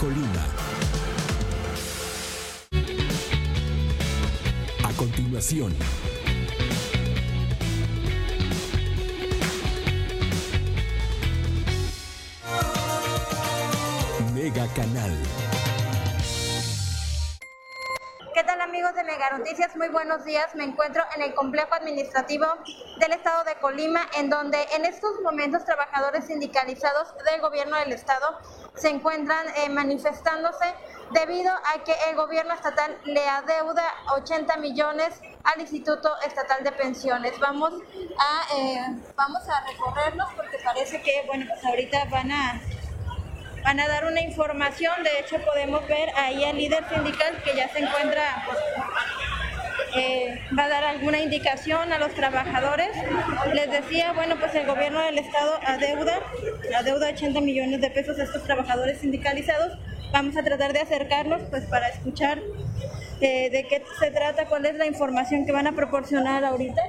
Colima. A continuación, Mega Canal. ¿Qué tal amigos de Mega Noticias? Muy buenos días. Me encuentro en el complejo administrativo del estado de Colima, en donde en estos momentos trabajadores sindicalizados del gobierno del estado se encuentran eh, manifestándose debido a que el gobierno estatal le adeuda 80 millones al Instituto Estatal de Pensiones. Vamos a, eh, vamos a recorrerlos porque parece que, bueno, pues ahorita van a van a dar una información. De hecho, podemos ver ahí al líder sindical que ya se encuentra, pues, eh, va a dar alguna indicación a los trabajadores. Les decía, bueno, pues el gobierno del estado adeuda, adeuda 80 millones de pesos a estos trabajadores sindicalizados. Vamos a tratar de acercarnos, pues, para escuchar eh, de qué se trata, cuál es la información que van a proporcionar ahorita.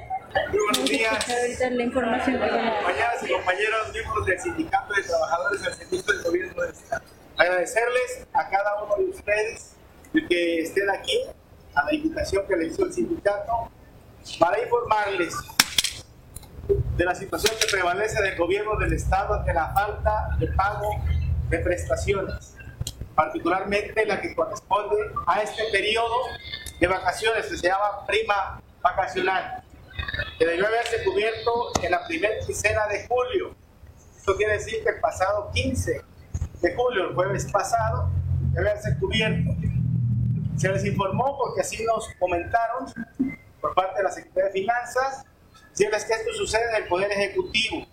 Muy buenos días. Ahorita la información que van a Compañeras y compañeros miembros del Sindicato de Trabajadores al Servicio del Gobierno del Estado. Agradecerles a cada uno de ustedes de que estén aquí, a la invitación que le hizo el sindicato, para informarles de la situación que prevalece del gobierno del Estado ante la falta de pago de prestaciones, particularmente la que corresponde a este periodo de vacaciones que se llama prima vacacional que debió haberse cubierto en la primera quincena de julio. Esto quiere decir que el pasado 15 de julio, el jueves pasado, debe haberse cubierto. Se les informó porque así nos comentaron por parte de la Secretaría de Finanzas, decirles que esto sucede en el Poder Ejecutivo.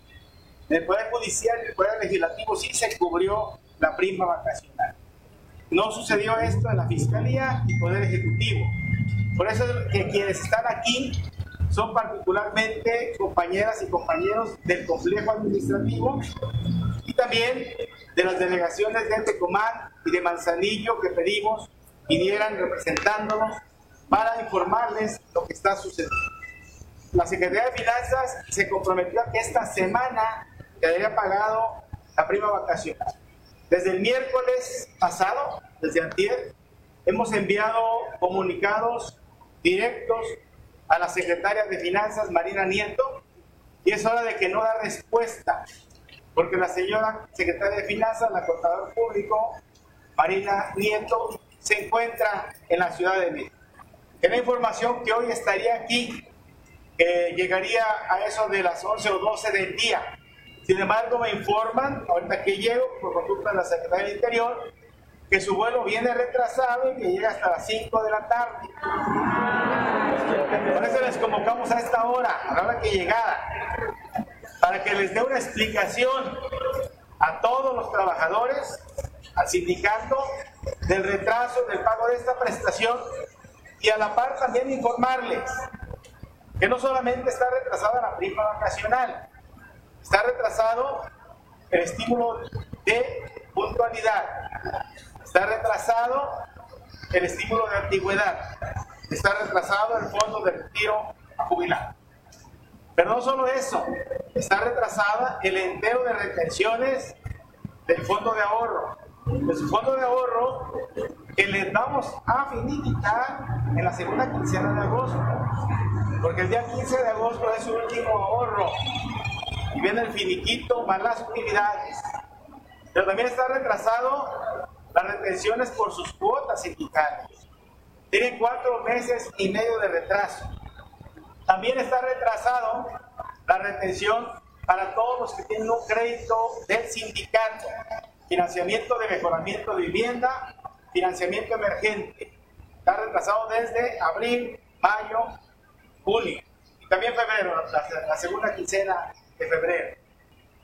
En el Poder Judicial y el Poder Legislativo sí se cubrió la prima vacacional. No sucedió esto en la Fiscalía y Poder Ejecutivo. Por eso es que quienes están aquí son particularmente compañeras y compañeros del complejo administrativo y también de las delegaciones de Tecomán y de Manzanillo que pedimos vinieran representándonos para informarles lo que está sucediendo. La Secretaría de Finanzas se comprometió a que esta semana quedaría pagado la prima vacacional. Desde el miércoles pasado, desde antier, hemos enviado comunicados directos a la secretaria de Finanzas, Marina Nieto, y es hora de que no da respuesta, porque la señora secretaria de Finanzas, la contador público, Marina Nieto, se encuentra en la Ciudad de México. Es la información que hoy estaría aquí, que llegaría a eso de las 11 o 12 del día. Sin embargo, me informan, ahorita que llego, por conducta de la Secretaría del Interior, que su vuelo viene retrasado y que llega hasta las 5 de la tarde. Por eso les convocamos a esta hora, a la hora que llegara, para que les dé una explicación a todos los trabajadores, al sindicato, del retraso del pago de esta prestación y a la par también informarles que no solamente está retrasada la prima vacacional, está retrasado el estímulo de puntualidad, está retrasado el estímulo de antigüedad, está retrasado el fondo de retiro jubilado. Pero no solo eso, está retrasada el entero de retenciones del fondo de ahorro, de su fondo de ahorro que les vamos a finiquitar en la segunda quincena de agosto, porque el día 15 de agosto es su último ahorro y viene el finiquito más las utilidades. Pero también está retrasado las retenciones por sus cuotas sindicales. Tienen cuatro meses y medio de retraso. También está retrasado la retención para todos los que tienen un crédito del sindicato, financiamiento de mejoramiento de vivienda, financiamiento emergente. Está retrasado desde abril mayo, junio y también febrero, la, segunda quincena de febrero.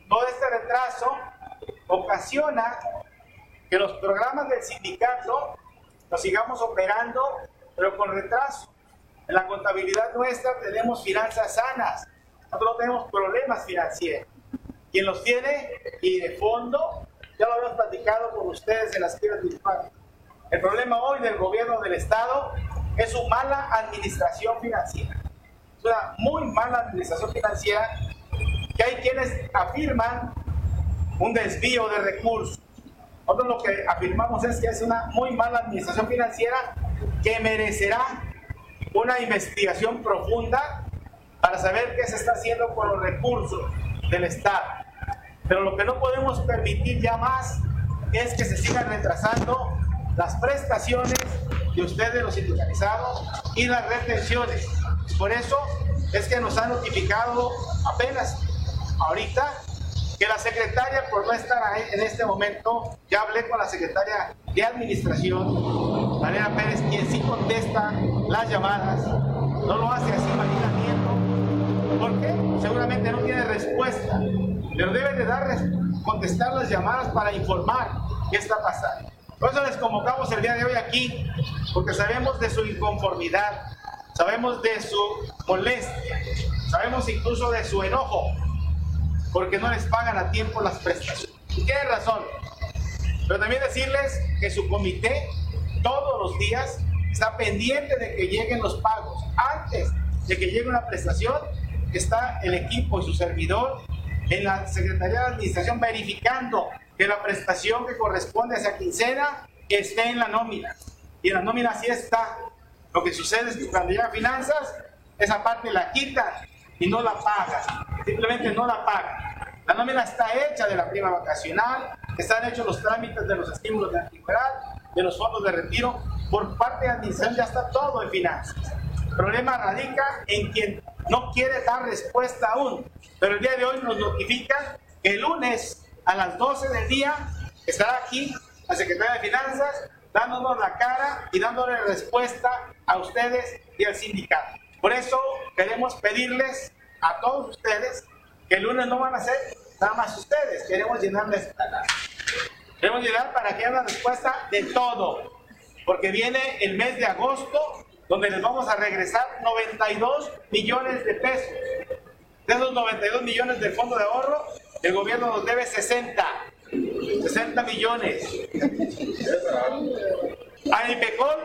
Todo este retraso ocasiona que los programas del sindicato los sigamos operando, pero con retraso. En la contabilidad nuestra tenemos finanzas sanas, nosotros no tenemos problemas financieros. Quien los tiene y de fondo, ya lo habíamos platicado con ustedes en las de virtuales. El problema hoy del gobierno del Estado es su mala administración financiera. Es una muy mala administración financiera que hay quienes afirman un desvío de recursos. Nosotros lo que afirmamos es que es una muy mala administración financiera que merecerá una investigación profunda para saber qué se está haciendo con los recursos del Estado. Pero lo que no podemos permitir ya más es que se sigan retrasando las prestaciones de ustedes, los sindicalizados, y las retenciones. Por eso es que nos han notificado apenas ahorita que la secretaria, por no estar ahí en este momento, ya hablé con la secretaria de Administración, María Pérez, quien sí contesta las llamadas, no lo hace así manejamiento. ¿Por qué? Seguramente no tiene respuesta, pero debe de dar, contestar las llamadas para informar qué está pasando. Por eso les convocamos el día de hoy aquí, porque sabemos de su inconformidad, sabemos de su molestia, sabemos incluso de su enojo, porque no les pagan a tiempo las prestaciones. Y tienen razón. Pero también decirles que su comité todos los días está pendiente de que lleguen los pagos. Antes de que llegue una prestación, está el equipo y su servidor en la Secretaría de Administración verificando que la prestación que corresponde a esa quincena esté en la nómina. Y en la nómina sí está. Lo que sucede es que cuando llega finanzas, esa parte la quitan y no la pagan. Simplemente no la pagan. La nómina está hecha de la prima vacacional, están hechos los trámites de los estímulos de antigüedad, de los fondos de retiro. Por parte de administración ya está todo en finanzas. El problema radica en quien no quiere dar respuesta aún. Pero el día de hoy nos notifican que el lunes a las 12 del día estará aquí la Secretaría de Finanzas dándonos la cara y dándole respuesta a ustedes y al sindicato. Por eso queremos pedirles a todos ustedes que el lunes no van a ser nada más ustedes, queremos llenarles Queremos llenar para que haya una respuesta de todo, porque viene el mes de agosto donde les vamos a regresar 92 millones de pesos. De esos 92 millones del fondo de ahorro, el gobierno nos debe 60. 60 millones. A IPECOL,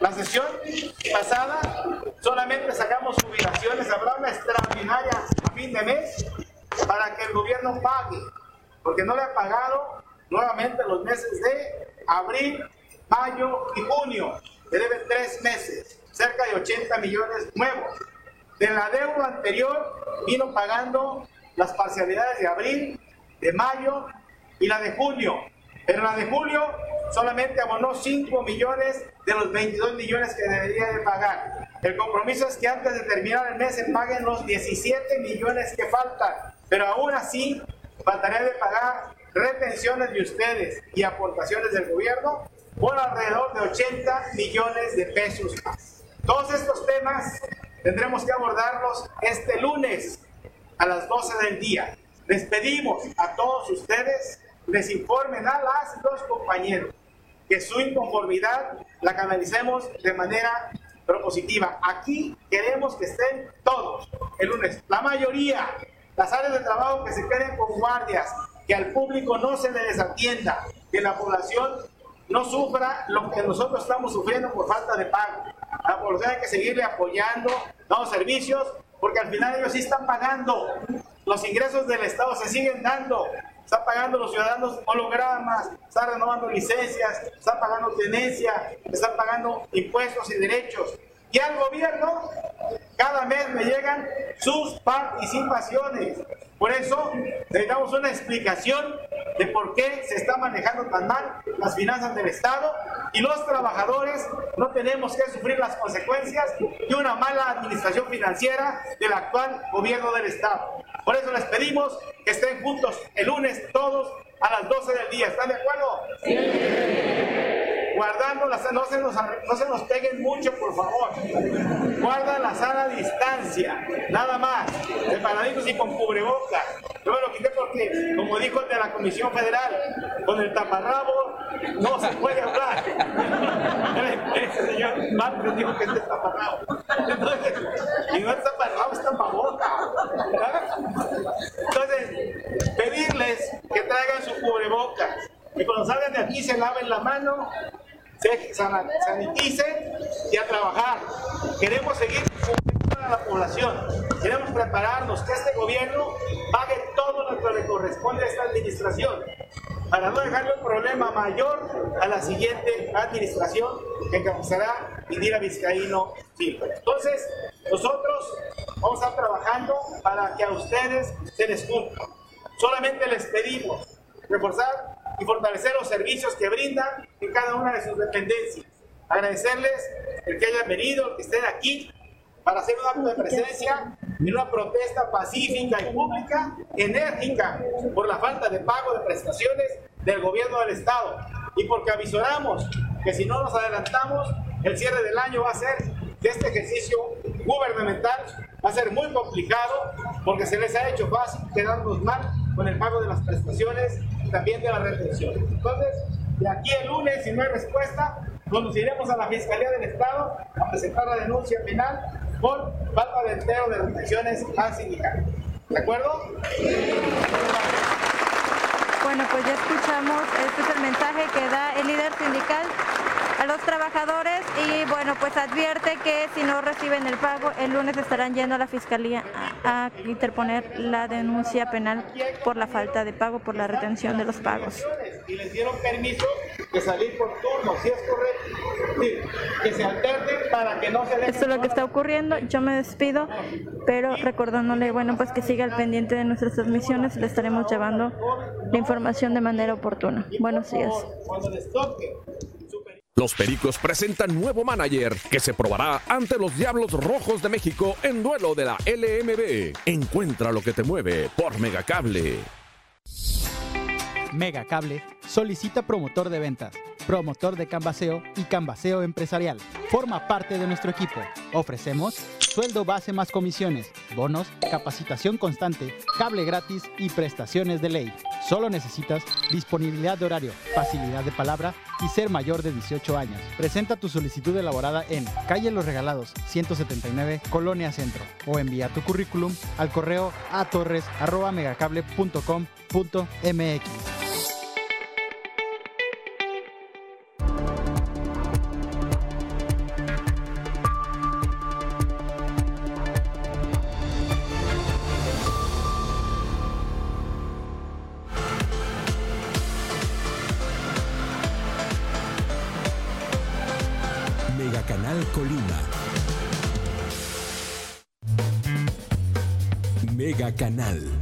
la sesión pasada, solamente sacamos jubilaciones, habrá una extraordinaria fin de mes para que el gobierno pague, porque no le ha pagado nuevamente los meses de abril, mayo y junio. Le deben tres meses, cerca de 80 millones nuevos. De la deuda anterior vino pagando las parcialidades de abril, de mayo y la de junio. Pero la de julio solamente abonó 5 millones de los 22 millones que debería de pagar. El compromiso es que antes de terminar el mes se paguen los 17 millones que faltan. Pero aún así, faltaría de pagar retenciones de ustedes y aportaciones del gobierno por alrededor de 80 millones de pesos más. Todos estos temas tendremos que abordarlos este lunes a las 12 del día. Les pedimos a todos ustedes, les informen a las dos compañeros que su inconformidad la canalicemos de manera propositiva. Aquí queremos que estén todos el lunes. La mayoría, las áreas de trabajo que se queden con guardias, que al público no se le desatienda, que la población no sufra lo que nosotros estamos sufriendo por falta de pago. La población hay que seguirle apoyando, dando servicios porque al final ellos sí están pagando. Los ingresos del Estado se siguen dando. Están pagando los ciudadanos hologramas, están renovando licencias, están pagando tenencia, están pagando impuestos y derechos. Y al gobierno cada mes me llegan sus participaciones. Por eso necesitamos una explicación de por qué se está manejando tan mal las finanzas del Estado y los trabajadores no tenemos que sufrir las consecuencias de una mala administración financiera del actual gobierno del Estado. Por eso les pedimos que estén juntos el lunes todos a las 12 del día. ¿Están de acuerdo? Sí. Guardando las, no se nos, no se nos peguen mucho, por favor. Guarda la sana distancia, nada más, separaditos y con cubrebocas. Yo me lo quité porque, como dijo el de la Comisión Federal, con el taparrabo no se puede hablar. Ese señor Marcos dijo que es taparrabo. Entonces, y no es taparrabo, es tapaboca. Entonces, pedirles que traigan su cubrebocas y cuando salgan de aquí se laven la mano, se saniticen y a trabajar. Queremos seguir cumpliendo a la población. Queremos prepararnos, que este gobierno pague todo lo que le corresponde a esta administración para no dejarle un problema mayor a la siguiente administración que encabezará Indira Vizcaíno Entonces, nosotros vamos a estar trabajando para que a ustedes se les cumpla. Solamente les pedimos reforzar y fortalecer los servicios que brindan en cada una de sus dependencias. Agradecerles el que hayan venido, el que estén aquí para hacer un acto de presencia en una protesta pacífica y pública, enérgica, por la falta de pago de prestaciones del gobierno del Estado. Y porque avisoramos que si no nos adelantamos, el cierre del año va a ser que este ejercicio gubernamental va a ser muy complicado porque se les ha hecho fácil quedarnos mal con el pago de las prestaciones también de la retención. Entonces, de aquí el lunes, si no hay respuesta, conduciremos a la Fiscalía del Estado a presentar la denuncia penal por falta de entero de retenciones al sindicato. ¿De acuerdo? Bueno, pues ya escuchamos, este es el mensaje que da el líder sindical a los trabajadores y bueno, pues advierte que si no reciben el pago, el lunes estarán yendo a la fiscalía a, interponer la denuncia penal por la falta de pago, por la retención de los pagos. Y les dieron permiso de salir por turno, si es correcto. que se alternen para que no se Esto es lo que está ocurriendo, yo me despido, pero recordándole, bueno, pues que siga al pendiente de nuestras transmisiones, le estaremos llevando la información de manera oportuna. Buenos días. Cuando les toque los Pericos presentan nuevo manager que se probará ante los Diablos Rojos de México en duelo de la LMB. Encuentra lo que te mueve por Megacable. Megacable solicita promotor de ventas, promotor de canvaseo y canvaseo empresarial. Forma parte de nuestro equipo. Ofrecemos sueldo base más comisiones, bonos, capacitación constante, cable gratis y prestaciones de ley. Solo necesitas disponibilidad de horario, facilidad de palabra y ser mayor de 18 años. Presenta tu solicitud elaborada en Calle Los Regalados, 179, Colonia Centro, o envía tu currículum al correo a Canal.